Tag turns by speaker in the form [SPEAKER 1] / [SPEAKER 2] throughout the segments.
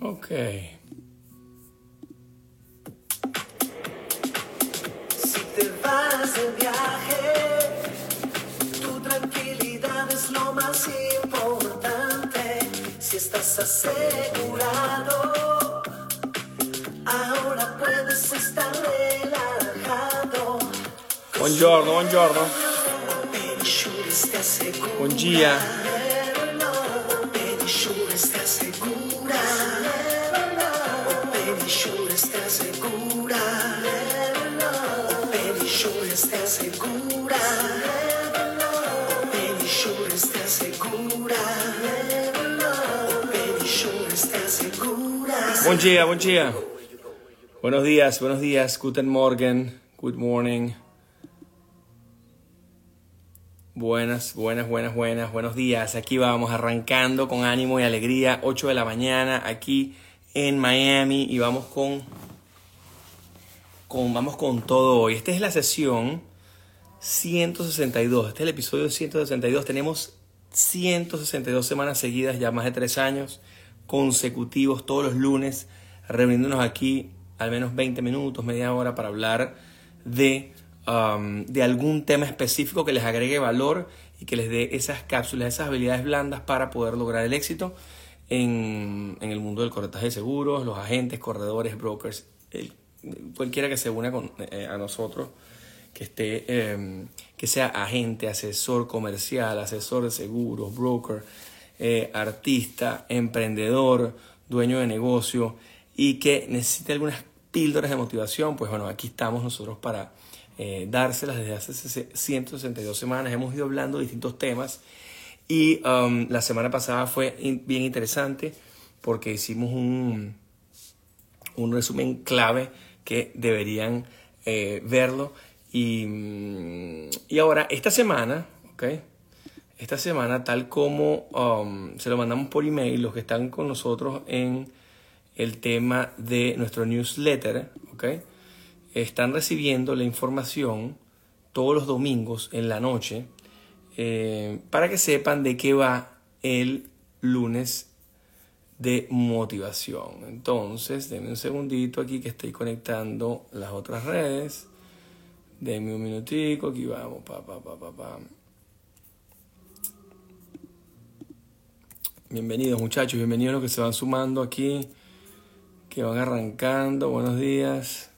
[SPEAKER 1] Ok.
[SPEAKER 2] Si te vas de viaje, tu tranquilidad es lo más importante. Si estás asegurado, ahora puedes estar relajado.
[SPEAKER 1] Buongiorno, buongiorno.
[SPEAKER 2] Pedisures
[SPEAKER 1] Buen día, buen día. Buenos días, buenos días. Guten Morgen. Good morning. Buenas, buenas, buenas, buenas, buenos días. Aquí vamos arrancando con ánimo y alegría. 8 de la mañana aquí en Miami y vamos con, con vamos con todo hoy. Esta es la sesión 162. Este es el episodio 162. Tenemos 162 semanas seguidas, ya más de tres años consecutivos, todos los lunes, reuniéndonos aquí al menos 20 minutos, media hora para hablar de, um, de algún tema específico que les agregue valor y que les dé esas cápsulas, esas habilidades blandas para poder lograr el éxito en, en el mundo del corretaje de seguros, los agentes, corredores, brokers, cualquiera que se una con, eh, a nosotros que esté, eh, que sea agente, asesor comercial, asesor de seguros, broker, eh, artista, emprendedor, dueño de negocio y que necesite algunas píldoras de motivación, pues bueno, aquí estamos nosotros para eh, dárselas desde hace 162 semanas. Hemos ido hablando de distintos temas y um, la semana pasada fue bien interesante porque hicimos un, un resumen clave que deberían eh, verlo. Y, mm, y ahora, esta semana, ¿ok? Esta semana, tal como um, se lo mandamos por email, los que están con nosotros en el tema de nuestro newsletter, ¿ok? Están recibiendo la información todos los domingos en la noche eh, para que sepan de qué va el lunes de motivación. Entonces, denme un segundito aquí que estoy conectando las otras redes. Denme un minutico, aquí vamos, pa, pa, pa, pa, pa. Bienvenidos muchachos, bienvenidos los que se van sumando aquí, que van arrancando. Buenos días.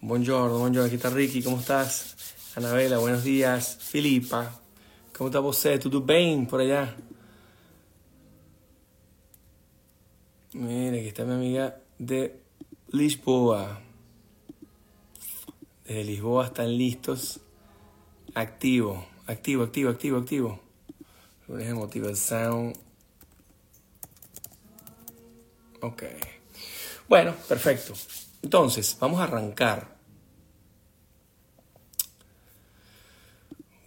[SPEAKER 1] Buongiorno, buongiorno, aquí está Ricky, ¿cómo estás? Anabela, buenos días. Filipa, ¿cómo está você? ¿Tudo bem por allá? Mira, aquí está mi amiga de Lisboa. Desde Lisboa están listos. Activo, activo, activo, activo, activo. Lunes de motivación. Ok. Bueno, perfecto. Entonces, vamos a arrancar.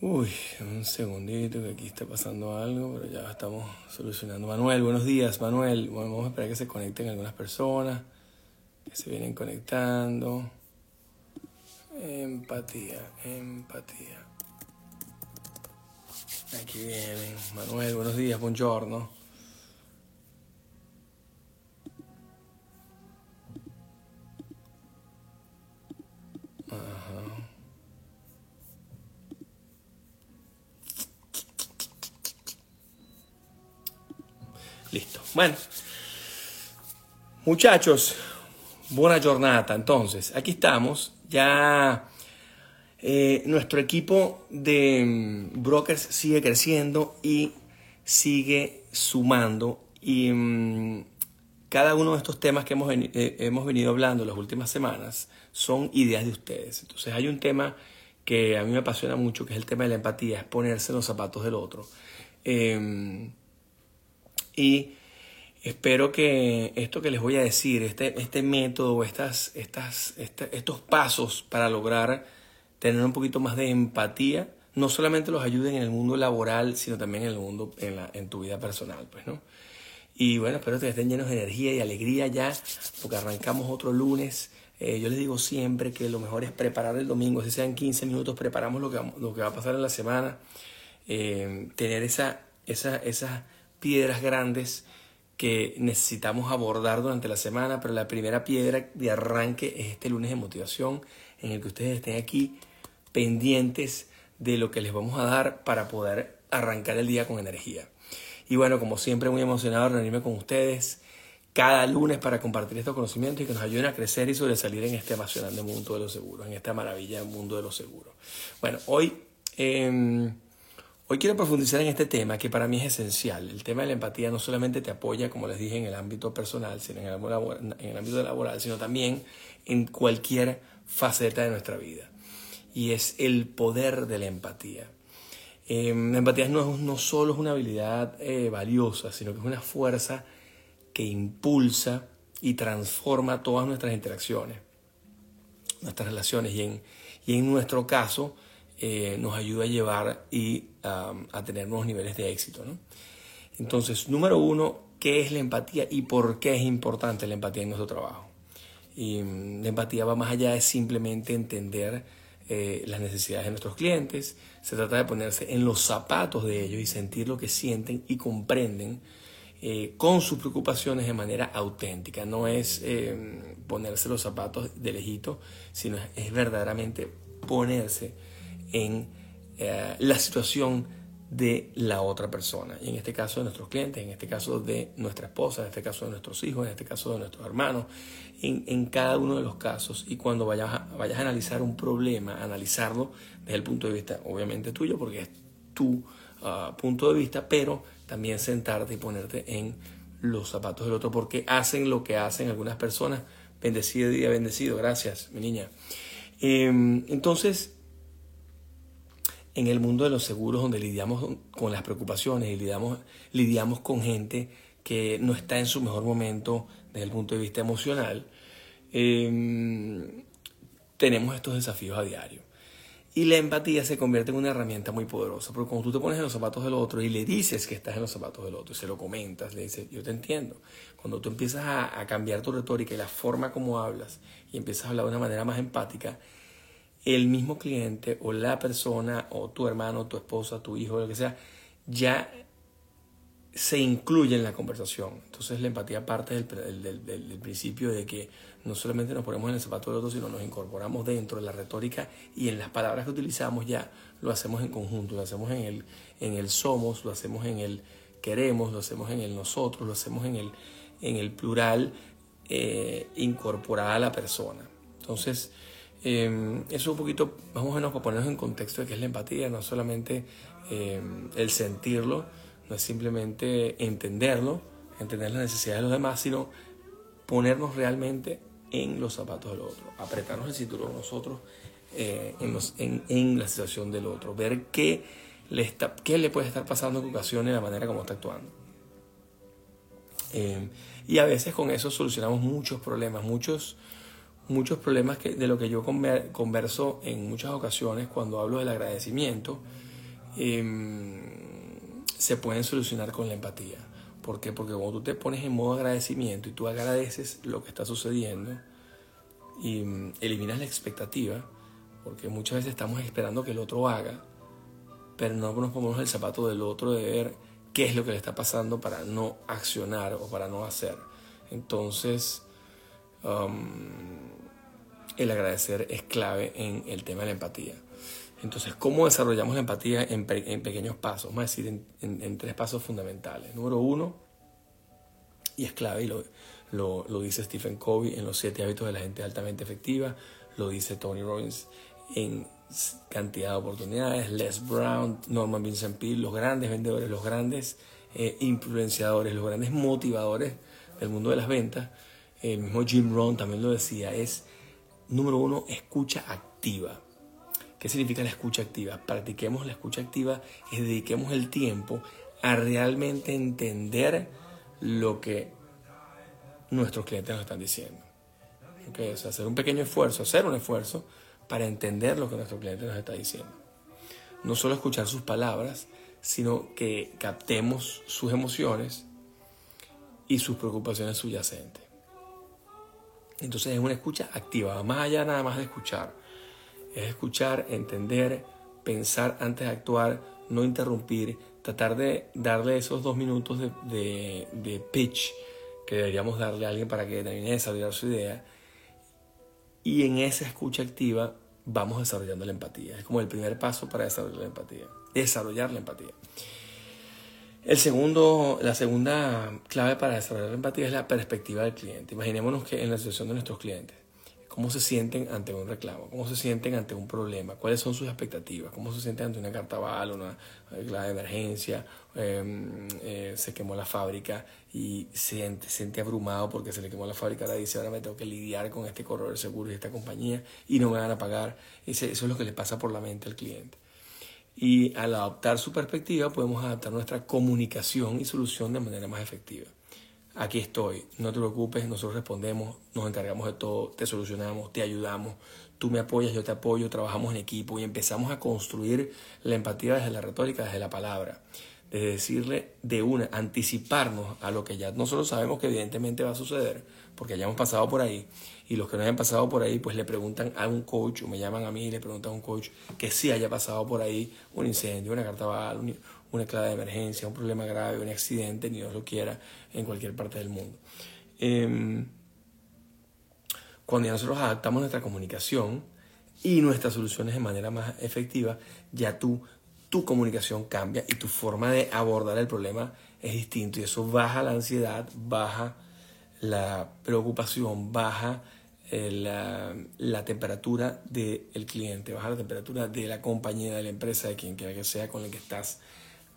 [SPEAKER 1] Uy, un segundito que aquí está pasando algo, pero ya estamos solucionando. Manuel, buenos días, Manuel. Bueno, vamos a esperar que se conecten algunas personas que se vienen conectando. Empatía, empatía. Aquí vienen. Manuel, buenos días, buongiorno. Listo. Bueno, muchachos, buena jornada. Entonces, aquí estamos. Ya eh, nuestro equipo de mm, brokers sigue creciendo y sigue sumando. Y mm, cada uno de estos temas que hemos, eh, hemos venido hablando las últimas semanas son ideas de ustedes. Entonces hay un tema que a mí me apasiona mucho, que es el tema de la empatía, es ponerse en los zapatos del otro. Eh, y espero que esto que les voy a decir, este, este método, estas, estas, este- estos pasos para lograr tener un poquito más de empatía, no solamente los ayuden en el mundo laboral, sino también en el mundo, en, la, en tu vida personal, pues, ¿no? Y bueno, espero que estén llenos de energía y alegría ya, porque arrancamos otro lunes. Eh, yo les digo siempre que lo mejor es preparar el domingo, si sean 15 minutos, preparamos lo que, lo que va a pasar en la semana. Eh, tener esa, esa, esas piedras grandes que necesitamos abordar durante la semana, pero la primera piedra de arranque es este lunes de motivación en el que ustedes estén aquí pendientes de lo que les vamos a dar para poder arrancar el día con energía. Y bueno, como siempre, muy emocionado reunirme con ustedes cada lunes para compartir estos conocimientos y que nos ayuden a crecer y sobresalir en este apasionante mundo de los seguros, en esta maravilla del mundo de los seguros. Bueno, hoy, em, hoy quiero profundizar en este tema que para mí es esencial. El tema de la empatía no solamente te apoya, como les dije, en el ámbito personal, sino en el, ámbito laboral, sino también en cualquier faceta de nuestra vida. Y es el poder de la empatía. Em, la empatía no, solo es una habilidad eh, valiosa, sino que es una fuerza que impulsa y transforma todas nuestras interacciones, nuestras relaciones y en nuestro caso eh, nos ayuda a llevar y a tener nuevos niveles de éxito. Entonces, número uno, ¿qué es la empatía y por qué es importante la empatía en nuestro trabajo? Y mm, la empatía va más allá de simplemente entender eh, las necesidades de nuestros clientes, se trata de ponerse en los zapatos de ellos y sentir lo que sienten y comprenden eh, con sus preocupaciones de manera auténtica. No es eh, ponerse los zapatos de lejito, sino es, verdaderamente ponerse en la situación de la otra persona. Y en este caso de nuestros clientes, en este caso de nuestra esposa, en este caso de nuestros hijos, en este caso de nuestros hermanos, en, en cada uno de los casos. Y cuando vayas a, vayas a analizar un problema, analizarlo desde el punto de vista, obviamente tuyo, porque es tu ah, punto de vista, pero también sentarte y ponerte en los zapatos del otro, porque hacen lo que hacen algunas personas. Bendecido día, bendecido. Gracias, mi niña. Em, entonces, en el mundo de los seguros donde lidiamos con las preocupaciones y lidiamos, lidiamos con gente que no está en su mejor momento desde el punto de vista emocional, em, tenemos estos desafíos a diario. Y la empatía se convierte en una herramienta muy poderosa, porque cuando tú te pones en los zapatos del otro y le dices que estás en los zapatos del otro y se lo comentas, le dices, yo te entiendo. Cuando tú empiezas a, a cambiar tu retórica y la forma como hablas y empiezas a hablar de una manera más empática, el mismo cliente o la persona o tu hermano, tu esposa, tu hijo, lo que sea, ya se incluye en la conversación. Entonces la empatía parte del, del, principio de que no solamente nos ponemos en el zapato del otro, sino nos incorporamos dentro de la retórica y en las palabras que utilizamos ya lo hacemos en conjunto, lo hacemos en el, en el somos, lo hacemos en el queremos, lo hacemos en el nosotros, lo hacemos en el, en el plural eh, incorporada a la persona. Entonces, eh, eso un poquito, vamos a menos para ponernos en contexto de qué es la empatía, no solamente eh, el sentirlo, no es simplemente entenderlo, entender las necesidades de los demás, sino ponernos realmente en los zapatos del otro, apretarnos el cinturón nosotros eh, en, los, en, en, la situación del otro, ver qué le, está, qué le puede estar pasando en ocasiones, la manera como está actuando. Eh, y a veces con eso solucionamos muchos problemas, muchos muchos problemas que, de lo que yo converso en muchas ocasiones cuando hablo del agradecimiento eh, se pueden solucionar con la empatía. ¿Por qué? Porque cuando tú te pones en modo agradecimiento y tú agradeces lo que está sucediendo y mm, eliminas la expectativa, porque muchas veces estamos esperando que el otro haga, pero no nos ponemos el zapato del otro de ver qué es lo que le está pasando para no accionar o para no hacer. Entonces, um, el agradecer es clave en el tema de la empatía. Entonces, ¿cómo desarrollamos la empatía en, pequeños pasos? Vamos a decir en, tres pasos fundamentales. Número uno, y es clave, y lo, dice Stephen Covey en Los siete hábitos de la gente altamente efectiva, lo dice Tony Robbins en cantidad de oportunidades, Les Brown, Norman Vincent Peale, los grandes vendedores, los grandes eh, influenciadores, los grandes motivadores del mundo de las ventas. El mismo Jim Rohn también lo decía, es Número uno, escucha activa. ¿Qué significa la escucha activa? Practiquemos la escucha activa y dediquemos el tiempo a realmente entender lo que nuestros clientes nos están diciendo. Okay, hacer un pequeño esfuerzo, hacer un esfuerzo para entender lo que nuestro cliente nos está diciendo. No solo escuchar sus palabras, sino que captemos sus emociones y sus preocupaciones subyacentes. Entonces es una escucha activa, más allá nada más de escuchar. Es escuchar, entender, pensar antes de actuar, no interrumpir, tratar de darle esos dos minutos de, de, de pitch que deberíamos darle a alguien para que termine de desarrollar su idea. Y en esa escucha activa vamos desarrollando la empatía. Es como el primer paso para desarrollar la empatía. Desarrollar la empatía. El segundo, la segunda clave para desarrollar la empatía es la perspectiva del cliente. Imaginémonos que en la situación de nuestros clientes, cómo se sienten ante un reclamo, cómo se sienten ante un problema, cuáles son sus expectativas, cómo se sienten ante una carta bala, una clave de emergencia, em, eh, se quemó la fábrica y se siente, siente abrumado porque se le quemó la fábrica, ahora dice, ahora me tengo que lidiar con este corredor de seguros y esta compañía y no me van a pagar. eso es lo que le pasa por la mente al cliente. Y al adoptar su perspectiva podemos adaptar nuestra comunicación y solución de manera más efectiva. Aquí estoy, no te preocupes, nosotros respondemos, nos encargamos de todo, te solucionamos, te ayudamos, tú me apoyas, yo te apoyo, trabajamos en equipo y empezamos a construir la empatía desde la retórica, desde la palabra, desde decirle de una, anticiparnos a lo que ya nosotros sabemos que evidentemente va a suceder, porque ya hemos pasado por ahí, y los que no hayan pasado por ahí, pues le preguntan a un coach, o me llaman a mí y le preguntan a un coach que sí haya pasado por ahí un incendio, una carta una clave de emergencia, un problema grave, un accidente, ni Dios lo quiera, en cualquier parte del mundo. Em, cuando ya nosotros adaptamos nuestra comunicación y nuestras soluciones de manera más efectiva, ya tú, tu comunicación cambia y tu forma de abordar el problema es distinto y eso baja la ansiedad, baja la preocupación, baja eh, la, temperatura del cliente, baja la temperatura de la compañía, de la empresa, de quien quiera que sea con el que estás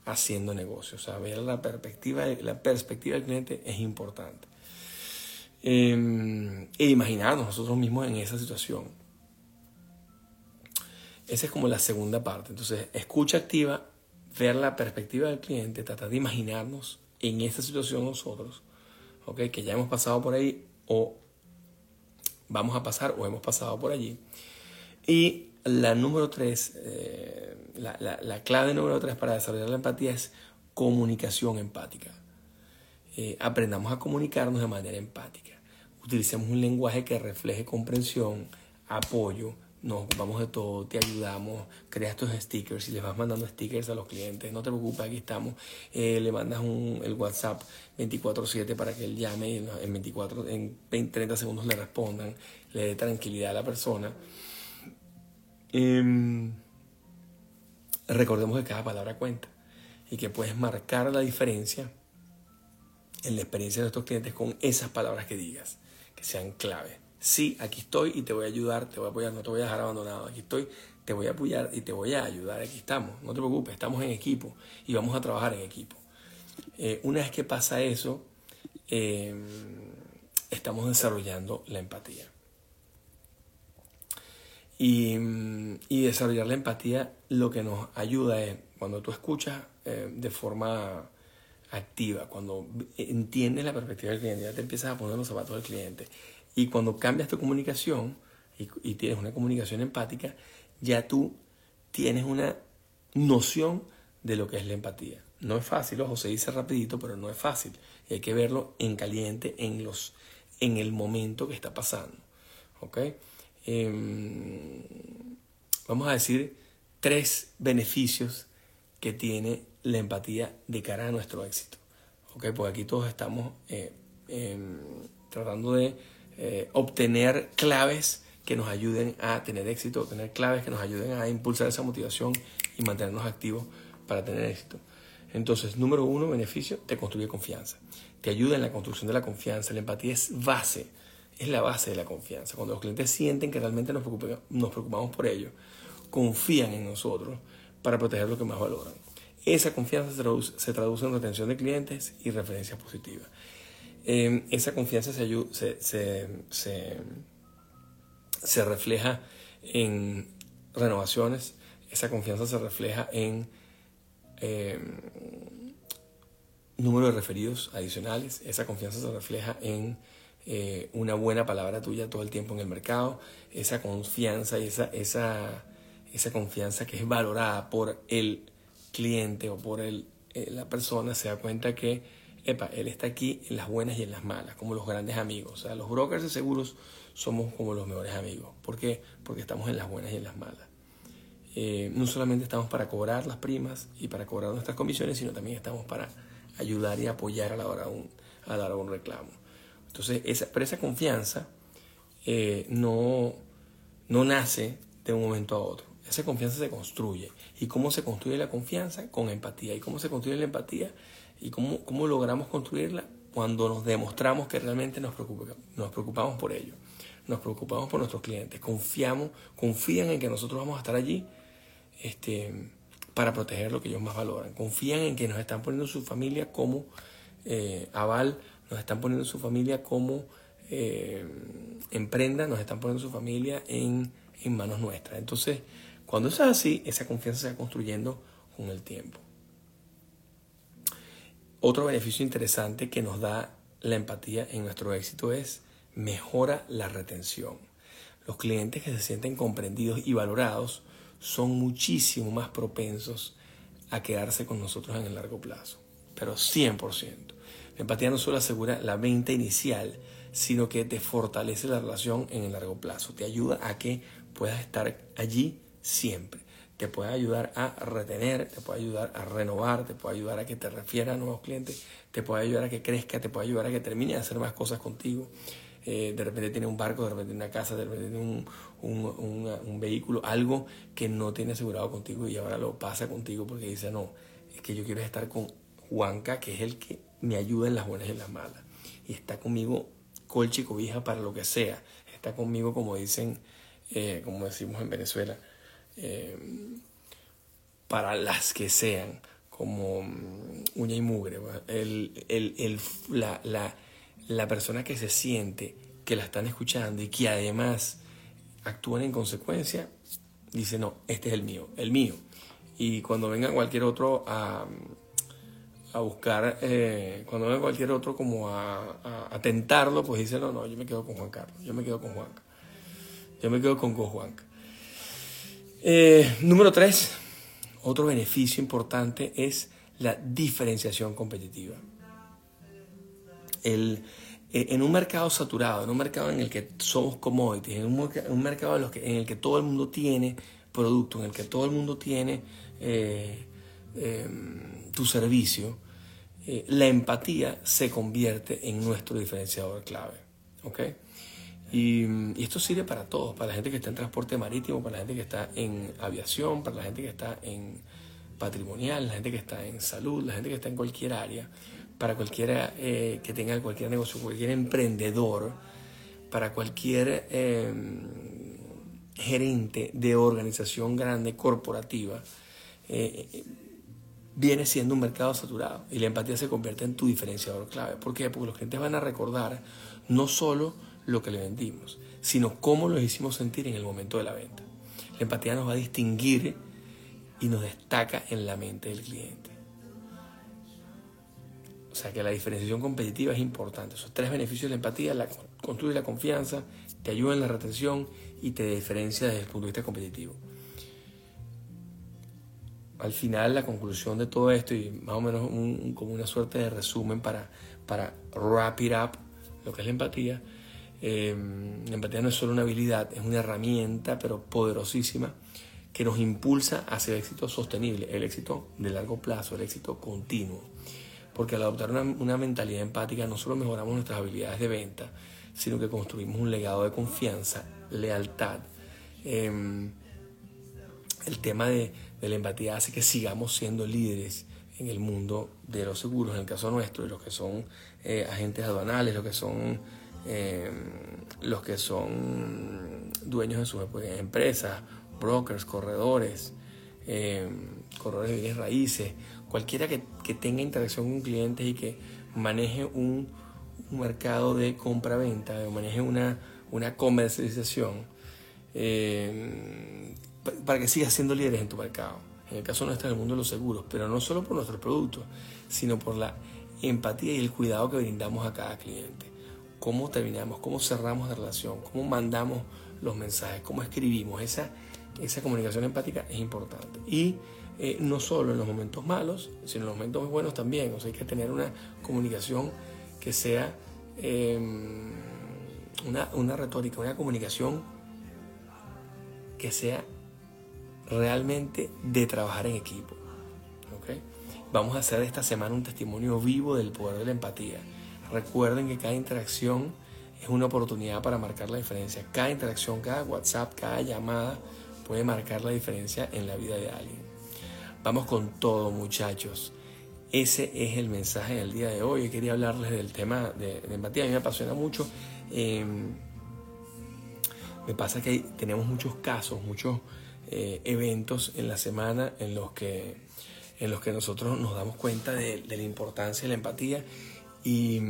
[SPEAKER 1] haciendo negocio. O sea, ver la perspectiva, la perspectiva del cliente es importante. Em, e imaginarnos nosotros mismos en esa situación. Esa es como la segunda parte. Entonces, escucha activa, ver la perspectiva del cliente, tratar de imaginarnos en esa situación nosotros, que ya hemos pasado por ahí o vamos a pasar o hemos pasado por allí. Y la número tres, eh, la, la, clave número tres para desarrollar la empatía es comunicación empática. Eh, aprendamos a comunicarnos de manera empática. Utilicemos un lenguaje que refleje comprensión, apoyo, nos ocupamos de todo, te ayudamos, creas tus stickers y les vas mandando stickers a los clientes, no te preocupes, aquí estamos, eh, le mandas un, el WhatsApp 24/7 para que él llame y en 24, en 20, 30 segundos le respondan, le dé tranquilidad a la persona. Em, recordemos que cada palabra cuenta y que puedes marcar la diferencia en la experiencia de nuestros clientes con esas palabras que digas, que sean clave sí, aquí estoy y te voy a ayudar, te voy a apoyar, no te voy a dejar abandonado, aquí estoy, te voy a apoyar y te voy a ayudar, aquí estamos, no te preocupes, estamos en equipo y vamos a trabajar en equipo. Eh, una vez que pasa eso, em, estamos desarrollando la empatía. Y, desarrollar la empatía lo que nos ayuda es cuando tú escuchas eh, de forma activa, cuando entiendes la perspectiva del cliente, ya te empiezas a poner los zapatos del cliente y cuando cambias tu comunicación y, tienes una comunicación empática, ya tú tienes una noción de lo que es la empatía. No es fácil, ojo, se dice rapidito, pero no es fácil. Y hay que verlo en caliente, en, los, en el momento que está pasando. ¿Ok? Em, vamos a decir tres beneficios que tiene la empatía de cara a nuestro éxito. ¿Ok? Porque aquí todos estamos eh, em, tratando de eh, obtener claves que nos ayuden a tener éxito, obtener claves que nos ayuden a impulsar esa motivación y mantenernos activos para tener éxito. Entonces, número uno, beneficio, te construye confianza. Te ayuda en la construcción de la confianza. La empatía es base, es la base de la confianza. Cuando los clientes sienten que realmente nos, nos preocupamos por ellos, confían en nosotros para proteger lo que más valoran. Esa confianza se traduce, se traduce en retención de clientes y referencias positivas. Em, esa confianza se, se, refleja en renovaciones, esa confianza se refleja en em, número de referidos adicionales, esa confianza se refleja en eh, una buena palabra tuya todo el tiempo en el mercado, esa confianza esa, esa, esa confianza que es valorada por el cliente o por el, eh, la persona se da cuenta que epa, él está aquí en las buenas y en las malas, como los grandes amigos. O sea, los brokers de seguros somos como los mejores amigos. ¿Por qué? Porque estamos en las buenas y en las malas. eh, no solamente estamos para cobrar las primas y para cobrar nuestras comisiones, sino también estamos para ayudar y apoyar a la hora de un, a dar un reclamo. Entonces, esa, pero esa confianza eh, no, no nace de un momento a otro. Esa confianza se construye. ¿Y cómo se construye la confianza? Con empatía. ¿Y cómo se construye la empatía? ¿Y cómo, cómo logramos construirla? Cuando nos demostramos que realmente nos, nos preocupamos por ello. Nos preocupamos por nuestros clientes. Confiamos, confían en que nosotros vamos a estar allí este, para proteger lo que ellos más valoran. Confían en que nos están poniendo su familia como eh, aval, nos están poniendo su familia como eh, emprenda, nos están poniendo su familia en, en manos nuestras. Entonces, cuando eso es así, esa confianza se va construyendo con el tiempo. Otro beneficio interesante que nos da la empatía en nuestro éxito es mejora la retención. Los clientes que se sienten comprendidos y valorados son muchísimo más propensos a quedarse con nosotros en el largo plazo, pero 100%. La empatía no solo asegura la venta inicial, sino que te fortalece la relación en el largo plazo, te ayuda a que puedas estar allí siempre. Te puede ayudar a retener, te puede ayudar a renovar, te puede ayudar a que te refiera a nuevos clientes, te puede ayudar a que crezca, te puede ayudar a que termine de hacer más cosas contigo. Eh, de repente tiene un barco, de repente una casa, de repente tiene un, un, un, vehículo, algo que no tiene asegurado contigo y ahora lo pasa contigo porque dice, no, es que yo quiero estar con Juanca, que es el que me ayuda en las buenas y en las malas. Y está conmigo colche y cobija para lo que sea. Está conmigo, como dicen, eh, como decimos en Venezuela, eh, para las que sean, como mm, uña y mugre. El, el, el, la, la, la persona que se siente que la están escuchando y que además actúan en consecuencia, dice, no, este es el mío, el mío. Y cuando venga cualquier otro a, a buscar, eh, cuando venga cualquier otro como a, a, tentarlo, pues dice, no, no, yo me quedo con Juan Carlos, yo me quedo con Juan. Yo me quedo con Juanca. Eh, número tres, otro beneficio importante es la diferenciación competitiva. Eh, en un mercado saturado, en un mercado en el que somos commodities, en un, mercado en, el que todo el mundo tiene producto, en el que todo el mundo tiene eh, em, tu servicio, la empatía se convierte en nuestro diferenciador clave. ¿okay? Y, esto sirve para todos, para la gente que está en transporte marítimo, para la gente que está en aviación, para la gente que está en patrimonial, la gente que está en salud, la gente que está en cualquier área, para cualquiera eh, que tenga cualquier negocio, cualquier emprendedor, para cualquier em, gerente de organización grande, corporativa, eh, viene siendo un mercado saturado y la empatía se convierte en tu diferenciador clave. ¿Por qué? Porque los clientes van a recordar no solo lo que le vendimos, sino cómo lo hicimos sentir en el momento de la venta. La empatía nos va a distinguir y nos destaca en la mente del cliente. O sea que la diferenciación competitiva es importante. Esos tres beneficios de la empatía, la, construye la confianza, te ayuda en la retención y te diferencia desde el punto de vista competitivo. Al final, la conclusión de todo esto, y más o menos como una suerte de resumen para, para wrap it up, lo que es la empatía, Em, la empatía no es solo una habilidad, es una herramienta, pero poderosísima, que nos impulsa hacia el éxito sostenible, el éxito de largo plazo, el éxito continuo. Porque al adoptar una, mentalidad empática no solo mejoramos nuestras habilidades de venta, sino que construimos un legado de confianza, lealtad. Em, el tema de, la empatía hace que sigamos siendo líderes en el mundo de los seguros, en el caso nuestro, de los que son eh, agentes aduanales, los que son eh, los que son dueños de sus empresas, brokers, corredores, eh, corredores de bienes raíces, cualquiera que, tenga interacción con clientes y que maneje un, mercado de compra-venta, maneje una, una comercialización, eh, para que siga siendo líderes en tu mercado. En el caso nuestro, en el mundo de los seguros, pero no solo por nuestros productos, sino por la empatía y el cuidado que brindamos a cada cliente cómo terminamos, cómo cerramos la relación, cómo mandamos los mensajes, cómo escribimos. Esa, esa comunicación empática es importante. Y eh, no solo en los momentos malos, sino en los momentos buenos también. O sea, hay que tener una comunicación que sea em, una, una retórica, una comunicación que sea realmente de trabajar en equipo. ¿ok? Vamos a hacer esta semana un testimonio vivo del poder de la empatía. Recuerden que cada interacción es una oportunidad para marcar la diferencia. Cada interacción, cada WhatsApp, cada llamada puede marcar la diferencia en la vida de alguien. Vamos con todo muchachos. Ese es el mensaje del día de hoy. Quería hablarles del tema de, empatía. A mí me apasiona mucho. Em, me pasa que tenemos muchos casos, muchos eh, eventos en la semana en los que, en los que nosotros nos damos cuenta de, la importancia de la empatía y,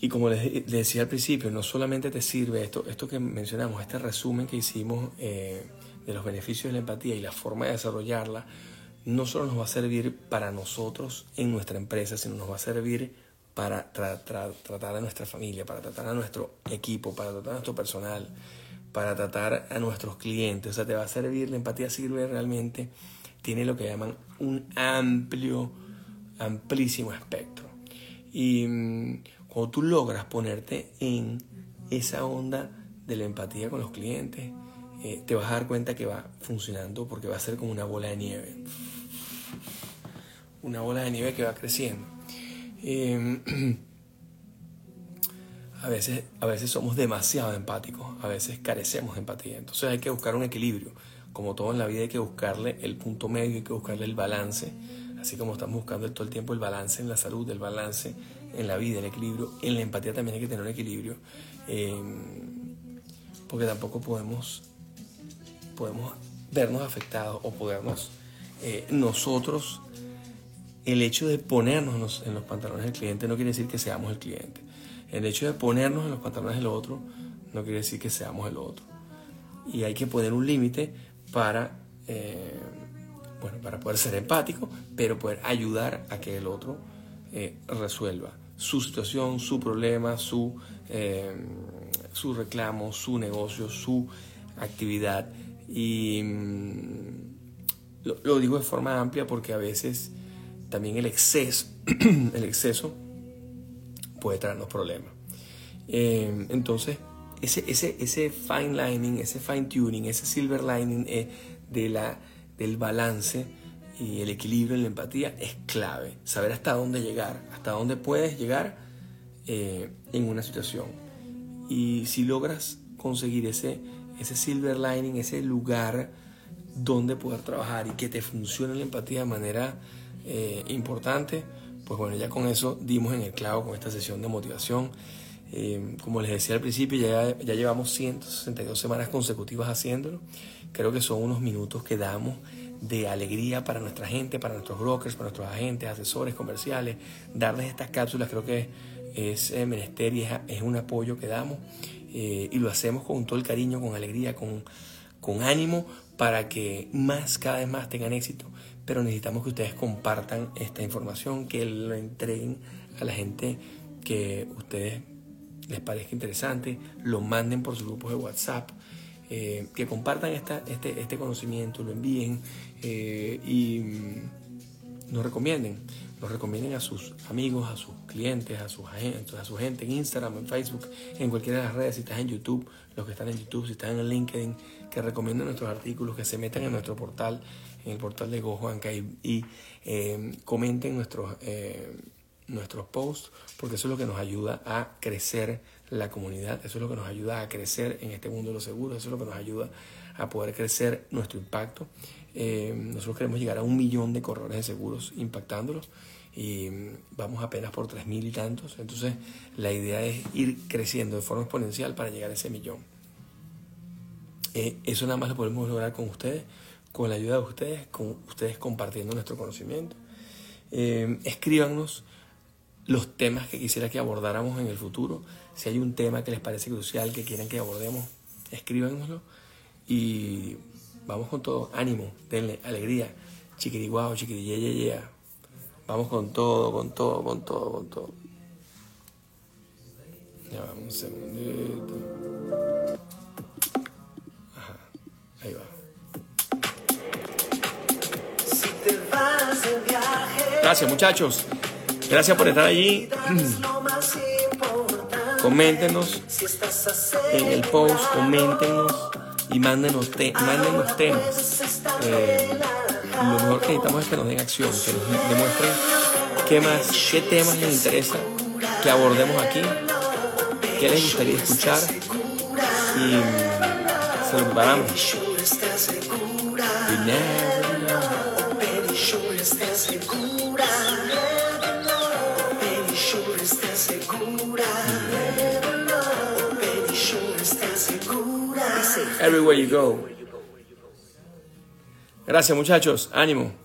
[SPEAKER 1] y como les, decía al principio, no solamente te sirve esto, esto que mencionamos, este resumen que hicimos eh, de los beneficios de la empatía y la forma de desarrollarla, no solo nos va a servir para nosotros en nuestra empresa, sino nos va a servir para tratar a nuestra familia, para tratar a nuestro equipo, para tratar a nuestro personal, para tratar a nuestros clientes. O sea, te va a servir, la empatía sirve realmente, tiene lo que llaman un amplio, amplísimo espectro. Y mm, cuando tú logras ponerte en esa onda de la empatía con los clientes, eh, te vas a dar cuenta que va funcionando porque va a ser como una bola de nieve. Una bola de nieve que va creciendo. Eh, a veces, a veces somos demasiado empáticos, a veces carecemos de empatía. Entonces hay que buscar un equilibrio. Como todo en la vida hay que buscarle el punto medio, hay que buscarle el balance. Así como estamos buscando todo el tiempo el balance en la salud, el balance en la vida, el equilibrio. En la empatía también hay que tener un equilibrio. Eh, porque tampoco podemos, podemos vernos afectados o podernos eh, nosotros el hecho de ponernos en los pantalones del cliente no quiere decir que seamos el cliente. El hecho de ponernos en los pantalones del otro no quiere decir que seamos el otro. Y hay que poner un límite para, eh, bueno, para poder ser empático, pero poder ayudar a que el otro eh, resuelva su situación, su problema, su, eh, su reclamo, su negocio, su actividad. Y mm, lo, digo de forma amplia porque a veces también el exceso, el exceso puede traernos problemas. Eh, entonces, ese, ese, ese fine lining, ese fine tuning, ese silver lining de la, del balance y el equilibrio en la empatía es clave. Saber hasta dónde llegar, hasta dónde puedes llegar eh, en una situación. Y si logras conseguir ese, ese silver lining, ese lugar donde poder trabajar y que te funcione la empatía de manera importante, pues bueno, ya con eso dimos en el clavo con esta sesión de motivación. Eh, como les decía al principio, ya, ya llevamos 162 semanas consecutivas haciéndolo. Creo que son unos minutos que damos de alegría para nuestra gente, para nuestros brokers, para nuestros agentes, asesores comerciales. Darles estas cápsulas creo que es eh, menester y es, un apoyo que damos. Eh, y lo hacemos con todo el cariño, con alegría, con, con ánimo para que más, cada vez más tengan éxito pero necesitamos que ustedes compartan esta información, que lo entreguen a la gente que ustedes les parezca interesante, lo manden por sus grupos de WhatsApp, eh, que compartan esta, este, este conocimiento, lo envíen eh, y mm, nos recomienden, nos recomienden a sus amigos, a sus clientes, a sus agentes, a su gente en Instagram, en Facebook, en cualquiera de las redes, si estás en YouTube, los que están en YouTube, si están en LinkedIn, que recomienden nuestros artículos, que se metan en nuestro portal en el portal de GoJuanca y, y eh, comenten nuestros, nuestros posts, porque eso es lo que nos ayuda a crecer la comunidad, eso es lo que nos ayuda a crecer en este mundo de los seguros, eso es lo que nos ayuda a poder crecer nuestro impacto. Eh, nosotros queremos llegar a un millón de corredores de seguros impactándolos y vamos apenas por tres mil y tantos. Entonces la idea es ir creciendo de forma exponencial para llegar a ese millón. eso nada más lo podemos lograr con ustedes con la ayuda de ustedes, con ustedes compartiendo nuestro conocimiento. Eh, escríbanos los temas que quisiera que abordáramos en el futuro. Si hay un tema que les parece crucial, que quieran que abordemos, escríbanoslo. Y vamos con todo. Ánimo, denle alegría. Chiquiriguao, chiquiriyeyeyea. Vamos con todo, con todo, con todo, con todo. Ya vamos un segundito. Ajá, ahí va. Gracias muchachos. Gracias por estar allí. Coméntenos en el post, coméntenos
[SPEAKER 2] y mándenos, te- mándenos temas. Eh, lo mejor que necesitamos es que nos den acción, que nos demuestren qué más, qué temas les interesa que abordemos aquí, qué les gustaría escuchar y se lo preparamos. Everywhere you go. Gracias muchachos, ánimo.